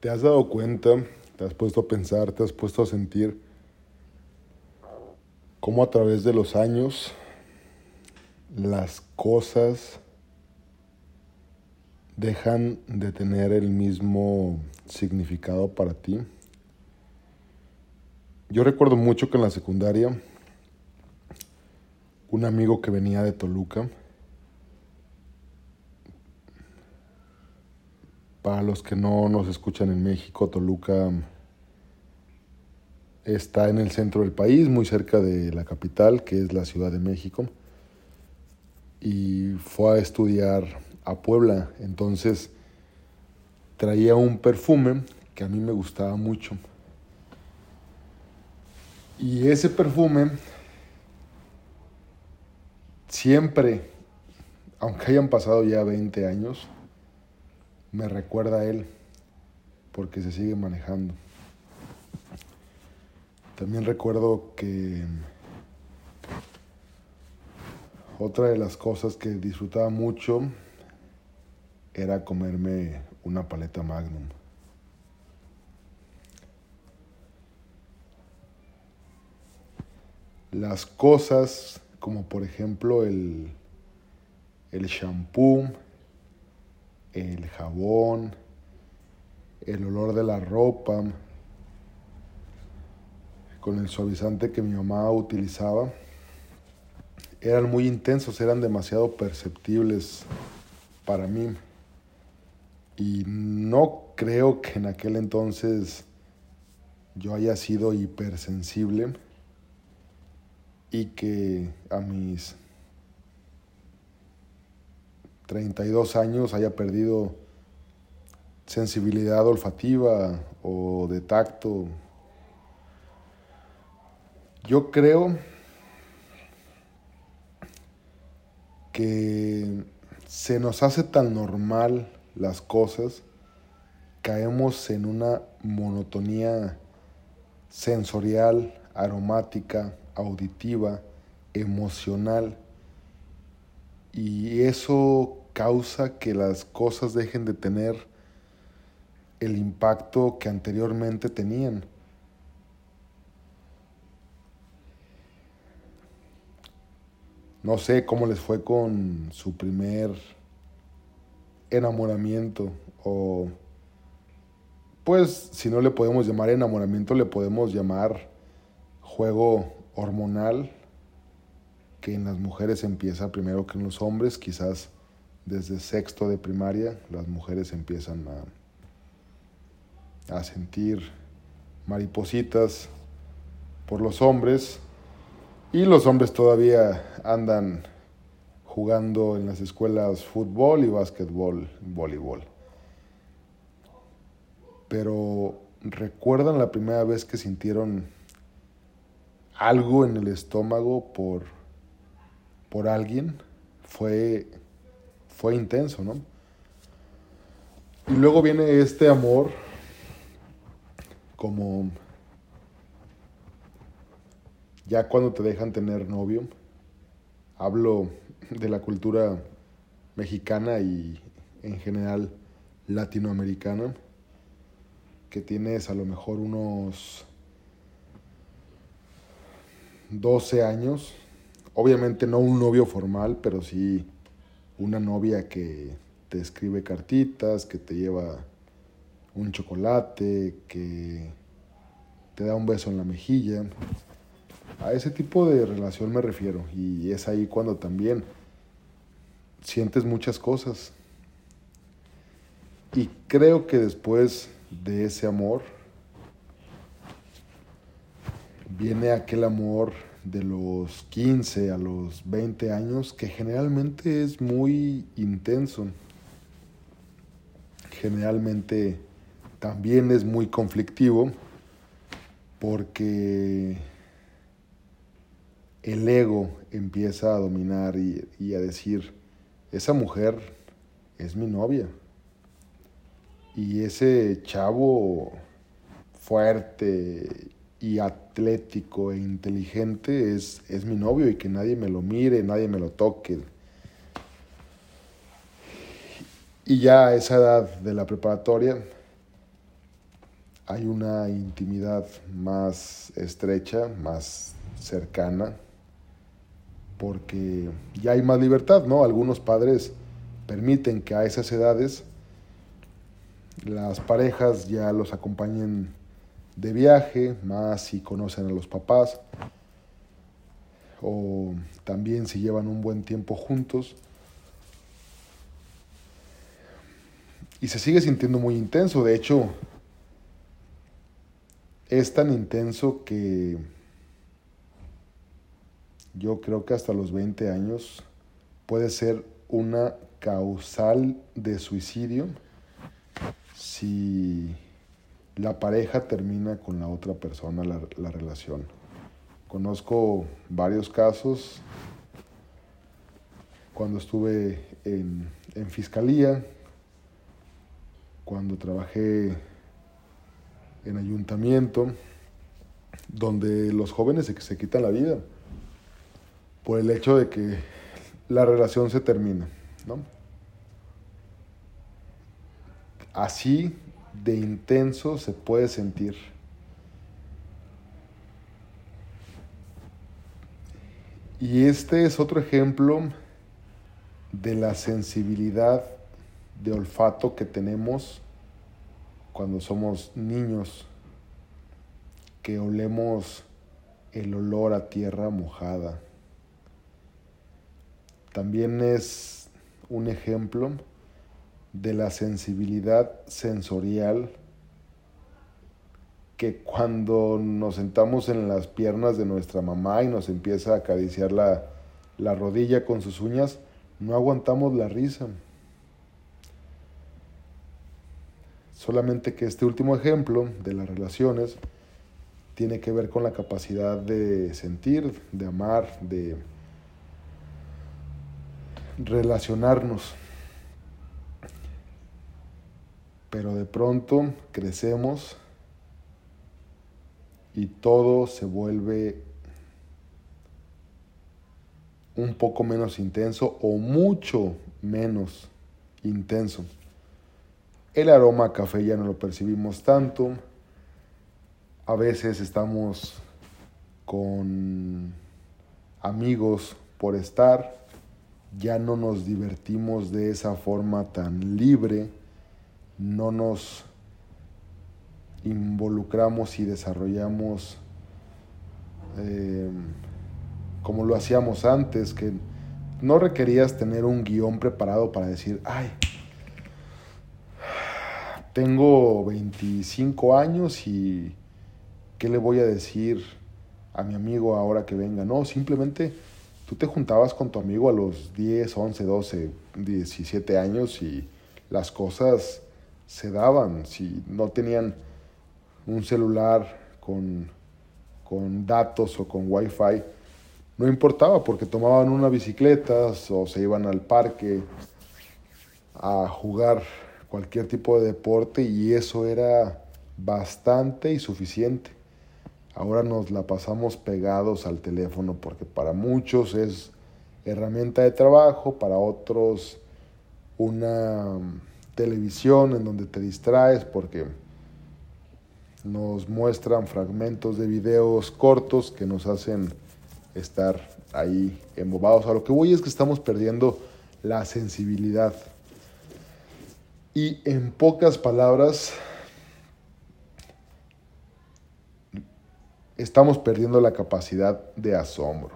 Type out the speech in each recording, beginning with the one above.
¿Te has dado cuenta, te has puesto a pensar, te has puesto a sentir cómo a través de los años las cosas dejan de tener el mismo significado para ti? Yo recuerdo mucho que en la secundaria un amigo que venía de Toluca, para los que no nos escuchan en México, Toluca está en el centro del país, muy cerca de la capital, que es la Ciudad de México, y fue a estudiar a Puebla, entonces traía un perfume que a mí me gustaba mucho. Y ese perfume siempre, aunque hayan pasado ya 20 años, me recuerda a él porque se sigue manejando. También recuerdo que otra de las cosas que disfrutaba mucho era comerme una paleta magnum. Las cosas como por ejemplo el, el shampoo, el jabón, el olor de la ropa, con el suavizante que mi mamá utilizaba, eran muy intensos, eran demasiado perceptibles para mí. Y no creo que en aquel entonces yo haya sido hipersensible y que a mis 32 años haya perdido sensibilidad olfativa o de tacto. Yo creo que se nos hace tan normal las cosas, caemos en una monotonía sensorial, aromática, auditiva, emocional, y eso causa que las cosas dejen de tener el impacto que anteriormente tenían. No sé cómo les fue con su primer enamoramiento o pues si no le podemos llamar enamoramiento le podemos llamar juego hormonal que en las mujeres empieza primero que en los hombres, quizás desde sexto de primaria las mujeres empiezan a, a sentir maripositas por los hombres y los hombres todavía andan jugando en las escuelas fútbol y básquetbol, voleibol. Pero ¿recuerdan la primera vez que sintieron algo en el estómago por, por alguien, fue, fue intenso, ¿no? Y luego viene este amor como ya cuando te dejan tener novio. Hablo de la cultura mexicana y en general latinoamericana, que tienes a lo mejor unos 12 años. Obviamente no un novio formal, pero sí una novia que te escribe cartitas, que te lleva un chocolate, que te da un beso en la mejilla. A ese tipo de relación me refiero. Y es ahí cuando también sientes muchas cosas. Y creo que después de ese amor, viene aquel amor de los 15 a los 20 años que generalmente es muy intenso. Generalmente también es muy conflictivo porque el ego empieza a dominar y, a decir, esa mujer es mi novia. Y ese chavo fuerte y atlético e inteligente es, es mi novio y que nadie me lo mire, nadie me lo toque. Y ya a esa edad de la preparatoria, hay una intimidad más estrecha, más cercana, porque ya hay más libertad, ¿no? Algunos padres permiten que a esas edades las parejas ya los acompañen de viaje, más si conocen a los papás, o también si llevan un buen tiempo juntos. Y se sigue sintiendo muy intenso, de hecho, es tan intenso que yo creo que hasta los 20 años puede ser una causal de suicidio si la pareja termina con la otra persona la, relación. Conozco varios casos cuando estuve en, en fiscalía, cuando trabajé en ayuntamiento, donde los jóvenes se, se quitan la vida por el hecho de que la relación se termina, ¿no? Así de intenso se puede sentir. Y este es otro ejemplo de la sensibilidad de olfato que tenemos cuando somos niños, que olemos el olor a tierra mojada también es un ejemplo de la sensibilidad sensorial que cuando nos sentamos en las piernas de nuestra mamá y nos empieza a acariciar la, la rodilla con sus uñas, no aguantamos la risa. Solamente que este último ejemplo de las relaciones tiene que ver con la capacidad de sentir, de amar, de relacionarnos. Pero de pronto crecemos y todo se vuelve un poco menos intenso o mucho menos intenso. El aroma a café ya no lo percibimos tanto. A veces estamos con amigos por estar ya no nos divertimos de esa forma tan libre, no nos involucramos y desarrollamos eh, como lo hacíamos antes, que no requerías tener un guion preparado para decir, ay, tengo 25 años y ¿qué le voy a decir a mi amigo ahora que venga? No, simplemente tú te juntabas con tu amigo a los 10, 11, 12, 17 años y las cosas se daban. Si no tenían un celular con, con datos o con wifi, no importaba porque tomaban una bicicleta o se iban al parque a jugar cualquier tipo de deporte y eso era bastante y suficiente. Ahora nos la pasamos pegados al teléfono porque para muchos es herramienta de trabajo, para otros una televisión en donde te distraes porque nos muestran fragmentos de videos cortos que nos hacen estar ahí embobados. A lo que voy es que estamos perdiendo la sensibilidad. Y en pocas palabras, estamos perdiendo la capacidad de asombro.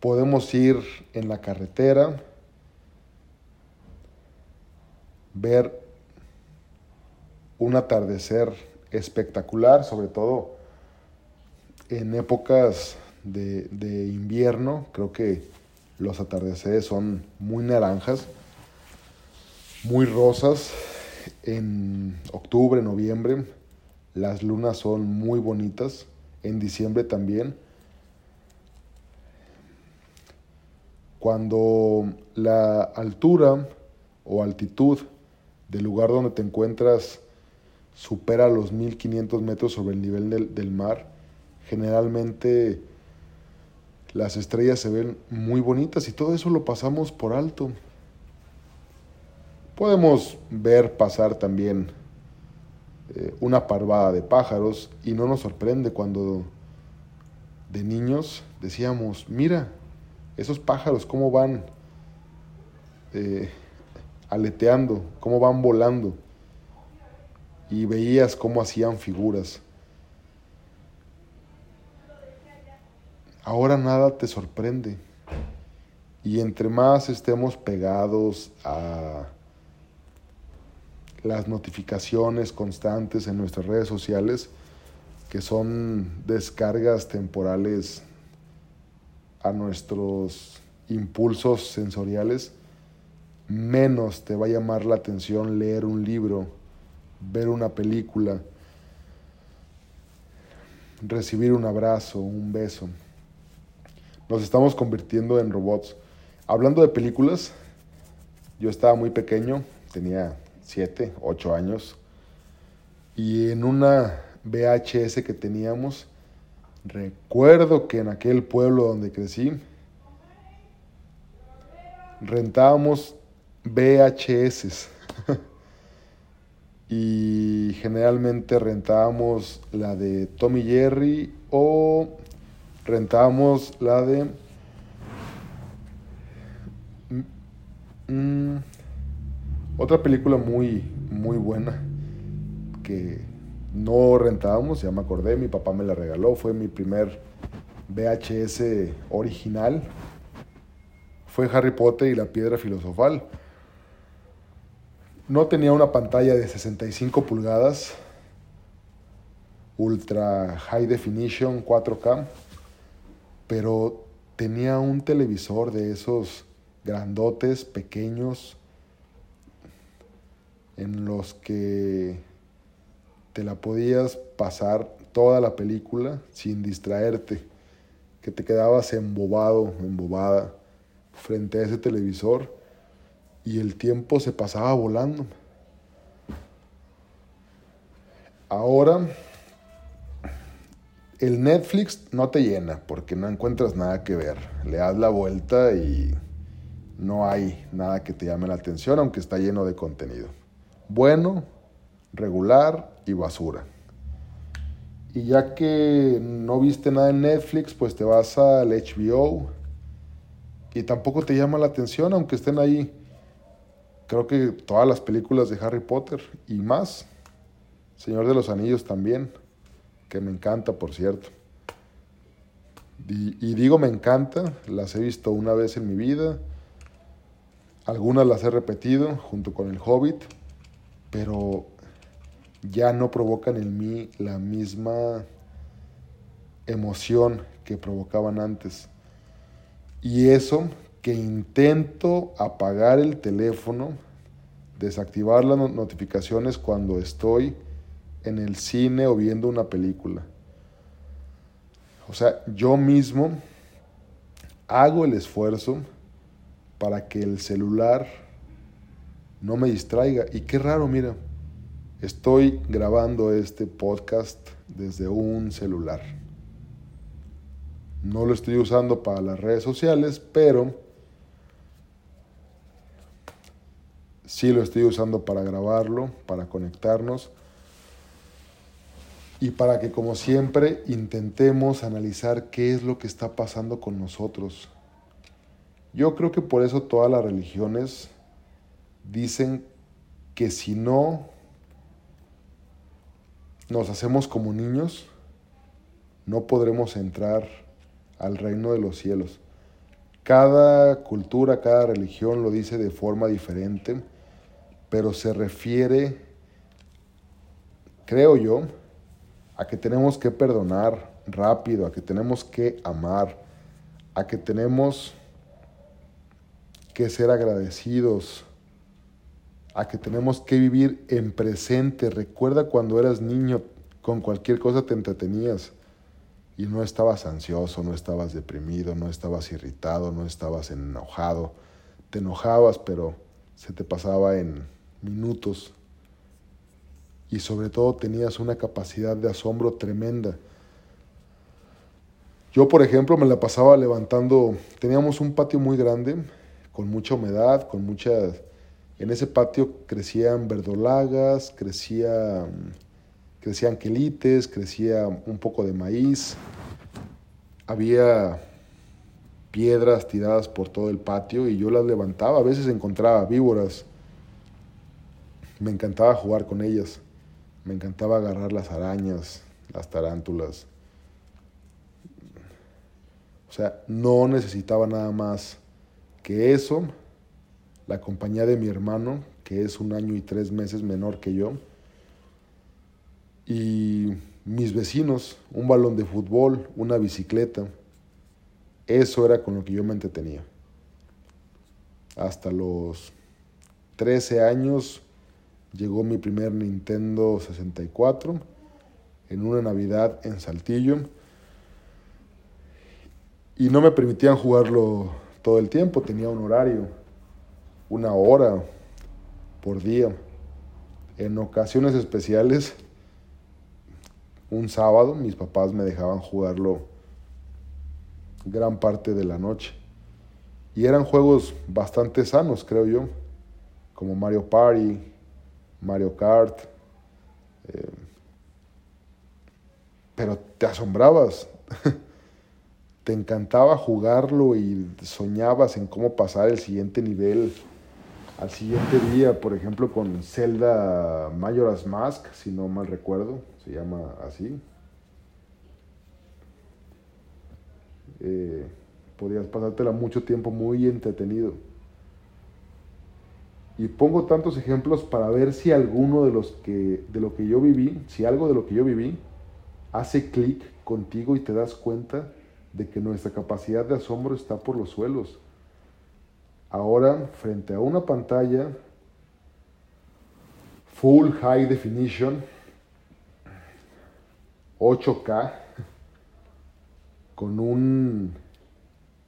Podemos ir en la carretera, ver un atardecer espectacular, sobre todo en épocas de, de, invierno. Creo que los atardeceres son muy naranjas, muy rosas. En octubre, noviembre, las lunas son muy bonitas, en diciembre también. Cuando la altura o altitud del lugar donde te encuentras supera los 1500 metros sobre el nivel del, del mar, generalmente las estrellas se ven muy bonitas y todo eso lo pasamos por alto. Podemos ver pasar también eh, una parvada de pájaros y no nos sorprende cuando de niños decíamos, mira, esos pájaros, cómo van eh, aleteando, cómo van volando. Y veías cómo hacían figuras. Ahora nada te sorprende. Y entre más estemos pegados a las notificaciones constantes en nuestras redes sociales, que son descargas temporales a nuestros impulsos sensoriales, menos te va a llamar la atención leer un libro, ver una película, recibir un abrazo, un beso. Nos estamos convirtiendo en robots. Hablando de películas, yo estaba muy pequeño, tenía 7, 8 años, y en una VHS que teníamos, recuerdo que en aquel pueblo donde crecí, rentábamos VHS. y generalmente rentábamos la de Tommy Jerry o rentábamos la de Mm, otra película muy, muy buena que no rentábamos, ya me acordé, mi papá me la regaló, fue mi primer VHS original. Fue Harry Potter y la piedra filosofal. No tenía una pantalla de 65 pulgadas, ultra high definition 4K, pero tenía un televisor de esos grandotes, pequeños, en los que te la podías pasar toda la película sin distraerte, que te quedabas embobado, embobada frente a ese televisor y el tiempo se pasaba volando. Ahora el Netflix no te llena porque no encuentras nada que ver. Le das la vuelta y no hay nada que te llame la atención, aunque está lleno de contenido. Bueno, regular y basura. Y ya que no viste nada en Netflix, pues te vas al HBO y tampoco te llama la atención, aunque estén ahí, creo que todas las películas de Harry Potter y más. Señor de los Anillos también, que me encanta, por cierto. Y, y digo me encanta, las he visto una vez en mi vida algunas las he repetido junto con el Hobbit, pero ya no provocan en mí la misma emoción que provocaban antes. Y eso que intento apagar el teléfono, desactivar las notificaciones cuando estoy en el cine o viendo una película. O sea, yo mismo hago el esfuerzo para que el celular no me distraiga. Y qué raro, mira, estoy grabando este podcast desde un celular. No lo estoy usando para las redes sociales, pero sí lo estoy usando para grabarlo, para conectarnos. Y para que como siempre intentemos analizar qué es lo que está pasando con nosotros. Yo creo que por eso todas las religiones dicen que si no nos hacemos como niños, no podremos entrar al reino de los cielos. Cada cultura, cada religión lo dice de forma diferente, pero se refiere, creo yo, a que tenemos que perdonar rápido, a que tenemos que amar, a que tenemos que ser agradecidos, a que tenemos que vivir en presente. Recuerda cuando eras niño, con cualquier cosa te entretenías y no estabas ansioso, no estabas deprimido, no estabas irritado, no estabas enojado. Te enojabas, pero se te pasaba en minutos. Y sobre todo tenías una capacidad de asombro tremenda. Yo, por ejemplo, me la pasaba levantando, teníamos un patio muy grande con mucha humedad, con muchas... En ese patio crecían verdolagas, crecía crecían quelites, crecía un poco de maíz, había piedras tiradas por todo el patio y yo las levantaba, a veces encontraba víboras, me encantaba jugar con ellas, me encantaba agarrar las arañas, las tarántulas. O sea, no necesitaba nada más que eso, la compañía de mi hermano, que es un año y tres meses menor que yo, y mis vecinos, un balón de fútbol, una bicicleta. Eso era con lo que yo me entretenía. Hasta los 13 años llegó mi primer Nintendo 64 en una Navidad en Saltillo. Y no me permitían jugarlo todo el tiempo, tenía un horario, una hora por día. En ocasiones especiales, un sábado, mis papás me dejaban jugarlo gran parte de la noche. Y eran juegos bastante sanos, creo yo, como Mario Party, Mario Kart. Eh, pero te asombrabas. te encantaba jugarlo y soñabas en cómo pasar el siguiente nivel al siguiente día, por ejemplo, con Zelda Majora's Mask, si no mal recuerdo, se llama así. Eh, podías pasártela mucho tiempo muy entretenido. Y pongo tantos ejemplos para ver si alguno de los que de lo que yo viví, si algo de lo que yo viví hace clic contigo y te das cuenta de que nuestra capacidad de asombro está por los suelos. Ahora, frente a una pantalla full high definition, 8K, con, un,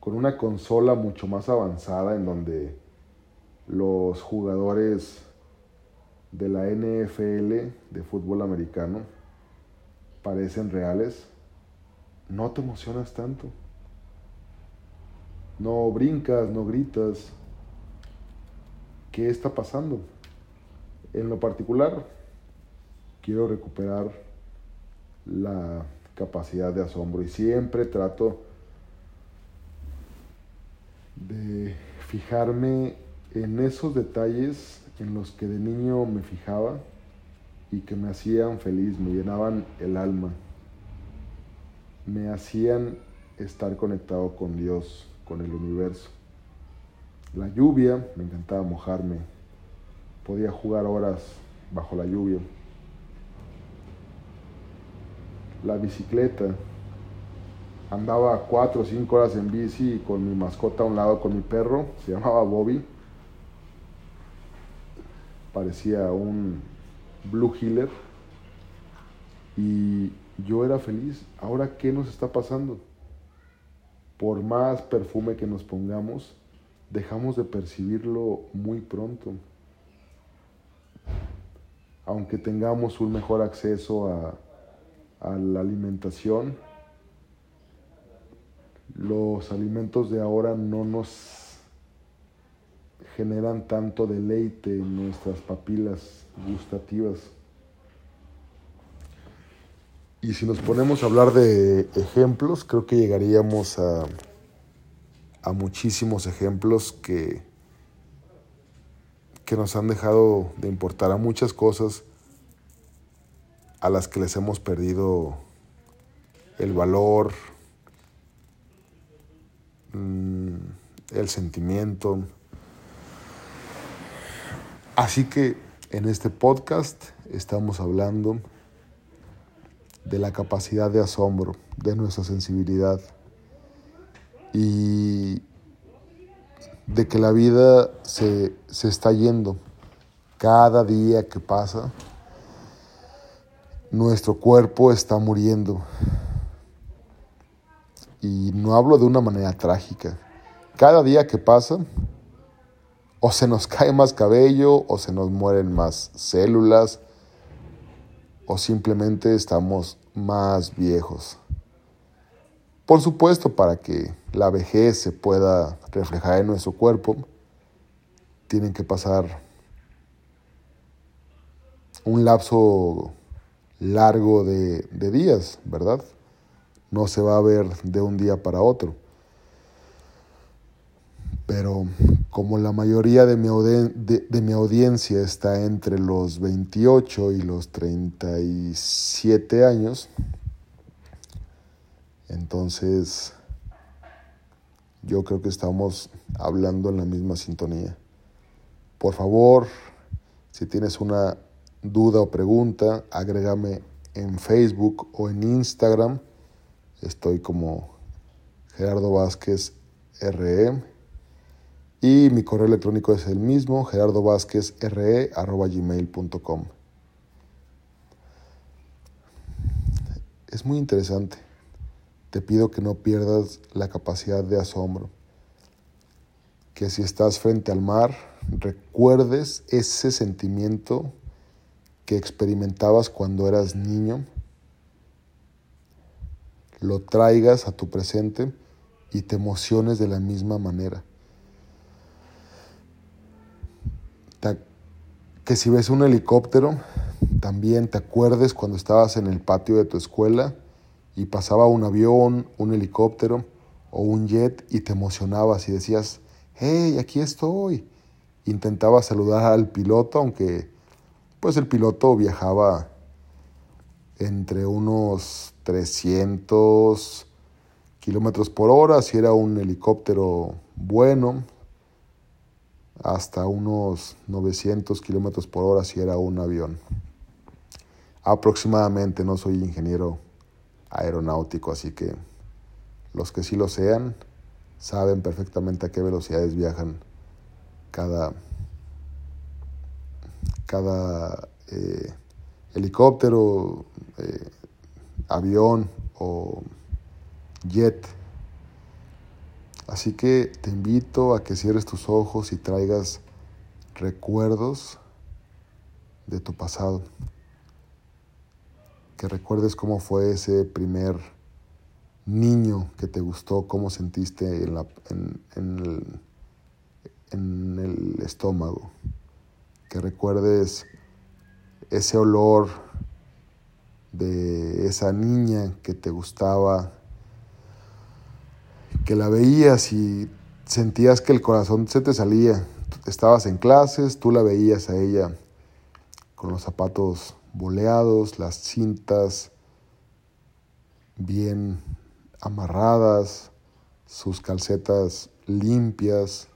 con una consola mucho más avanzada en donde los jugadores de la NFL de fútbol americano parecen reales, no te emocionas tanto. No brincas, no gritas. ¿Qué está pasando? En lo particular, quiero recuperar la capacidad de asombro y siempre trato de fijarme en esos detalles en los que de niño me fijaba y que me hacían feliz, me llenaban el alma, me hacían estar conectado con Dios, con el universo. La lluvia, me encantaba mojarme, podía jugar horas bajo la lluvia. La bicicleta, andaba cuatro o cinco horas en bici con mi mascota a un lado, con mi perro, se llamaba Bobby. Parecía un Blue Healer. Y yo era feliz. Ahora, ¿qué nos está pasando? Por más perfume que nos pongamos, dejamos de percibirlo muy pronto. Aunque tengamos un mejor acceso a, la alimentación, los alimentos de ahora no nos generan tanto deleite en nuestras papilas gustativas. Y si nos ponemos a hablar de ejemplos, creo que llegaríamos a, a muchísimos ejemplos que, que nos han dejado de importar a muchas cosas a las que les hemos perdido el valor, mm, el sentimiento. Así que en este podcast estamos hablando de la capacidad de asombro, de nuestra sensibilidad y de que la vida se, se está yendo. Cada día que pasa, nuestro cuerpo está muriendo. Y no hablo de una manera trágica. Cada día que pasa, o se nos cae más cabello, o se nos mueren más células, o simplemente estamos más viejos. Por supuesto, para que la vejez se pueda reflejar en nuestro cuerpo, tienen que pasar un lapso largo de, días, ¿verdad? No se va a ver de un día para otro. Pero como la mayoría de mi, de mi audiencia está entre los 28 y los 37 años, entonces yo creo que estamos hablando en la misma sintonía. Por favor, si tienes una duda o pregunta, agrégame en Facebook o en Instagram. Estoy como Gerardo Vázquez RE. Y mi correo electrónico es el mismo, gerardovázquezre.gmail.com. Es muy interesante. Te pido que no pierdas la capacidad de asombro. Que si estás frente al mar, recuerdes ese sentimiento que experimentabas cuando eras niño, lo traigas a tu presente y te emociones de la misma manera. Que si ves un helicóptero, también te acuerdes cuando estabas en el patio de tu escuela y pasaba un avión, un helicóptero o un jet y te emocionabas y decías, hey, aquí estoy. Intentaba saludar al piloto, aunque pues el piloto viajaba entre unos 300 kilómetros por hora, si era un helicóptero bueno, hasta unos 900 kilómetros por hora si era un avión. Aproximadamente, no soy ingeniero aeronáutico, así que los que sí lo sean saben perfectamente a qué velocidades viajan cada cada eh, helicóptero, eh, avión o jet. Así que te invito a que cierres tus ojos y traigas recuerdos de tu pasado. Que recuerdes cómo fue ese primer niño que te gustó, cómo sentiste en, la, en el estómago que recuerdes ese olor de esa niña que te gustaba, que la veías y sentías que el corazón se te salía. Estabas en clases, tú la veías a ella con los zapatos boleados, las cintas bien amarradas, sus calcetas limpias,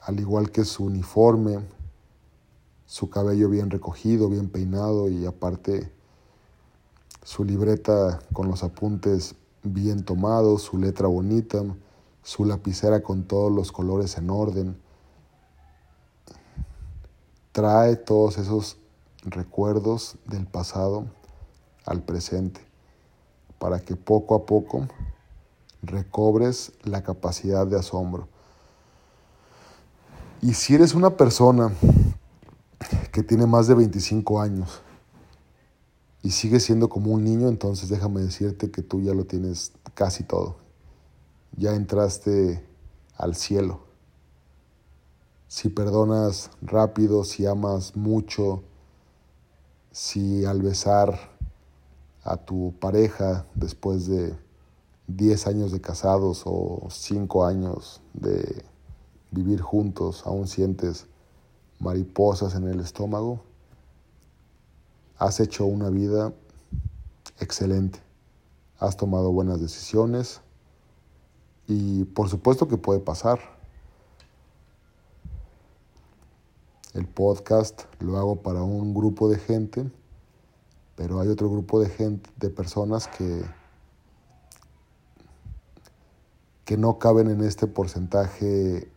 al igual que su uniforme, su cabello bien recogido, bien peinado y aparte su libreta con los apuntes bien tomados, su letra bonita, su lapicera con todos los colores en orden. Trae todos esos recuerdos del pasado al presente para que poco a poco recobres la capacidad de asombro. Y si eres una persona que tiene más de 25 años y sigue siendo como un niño, entonces déjame decirte que tú ya lo tienes casi todo. Ya entraste al cielo. Si perdonas rápido, si amas mucho, si al besar a tu pareja después de 10 años de casados o 5 años de vivir juntos, aún sientes mariposas en el estómago, has hecho una vida excelente, has tomado buenas decisiones y por supuesto que puede pasar. El podcast lo hago para un grupo de gente, pero hay otro grupo de gente, de personas que que no caben en este porcentaje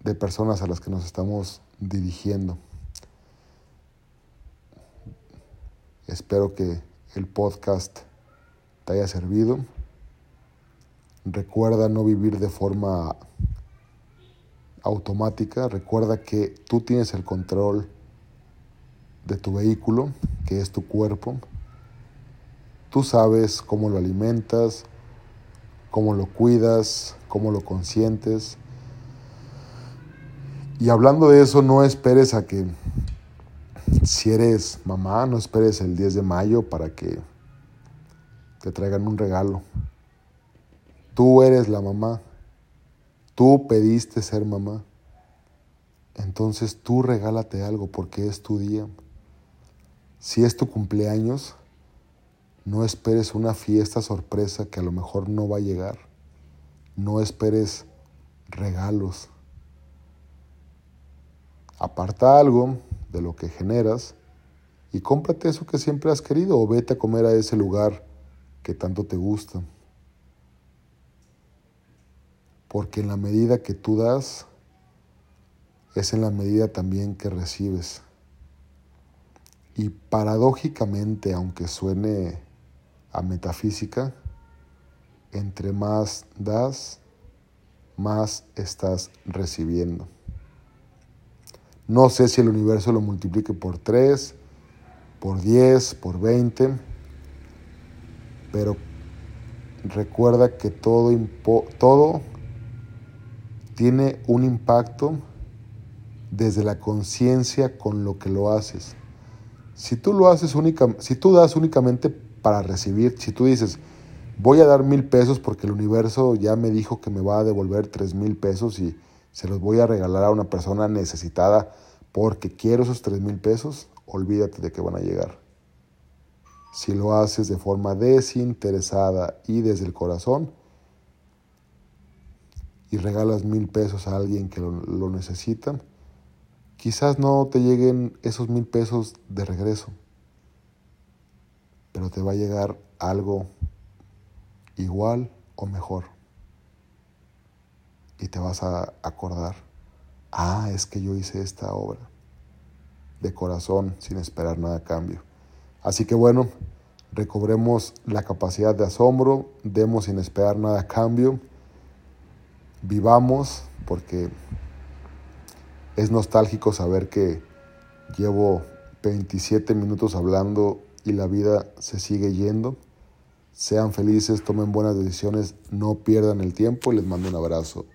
de personas a las que nos estamos dirigiendo. Espero que el podcast te haya servido. Recuerda no vivir de forma automática. Recuerda que tú tienes el control de tu vehículo, que es tu cuerpo. Tú sabes cómo lo alimentas, cómo lo cuidas, cómo lo consientes y hablando de eso, no esperes a que Si eres mamá, no esperes el 10 de mayo para que te traigan un regalo. Tú eres la mamá. Tú pediste ser mamá. Entonces tú regálate algo porque es tu día. Si es tu cumpleaños, no esperes una fiesta sorpresa que a lo mejor no va a llegar. No esperes regalos. Aparta algo de lo que generas y cómprate eso que siempre has querido o vete a comer a ese lugar que tanto te gusta. Porque en la medida que tú das, es en la medida también que recibes. Y paradójicamente, aunque suene a metafísica, entre más das, más estás recibiendo. No sé si el universo lo multiplique por 3, por 10, por 20, pero recuerda que todo, todo tiene un impacto desde la conciencia con lo que lo haces. Si tú lo haces única, si tú das únicamente para recibir, si tú dices, voy a dar mil pesos porque el universo ya me dijo que me va a devolver tres mil pesos y se los voy a regalar a una persona necesitada porque quiero esos tres mil pesos, olvídate de que van a llegar. Si lo haces de forma desinteresada y desde el corazón, y regalas mil pesos a alguien que lo, necesita, quizás no te lleguen esos mil pesos de regreso, pero te va a llegar algo igual o mejor. Y te vas a acordar, ah, es que yo hice esta obra de corazón sin esperar nada a cambio. Así que bueno, recobremos la capacidad de asombro, demos sin esperar nada a cambio vivamos, porque es nostálgico saber que llevo 27 minutos hablando y la vida se sigue yendo. Sean felices, tomen buenas decisiones, no pierdan el tiempo y les mando un abrazo.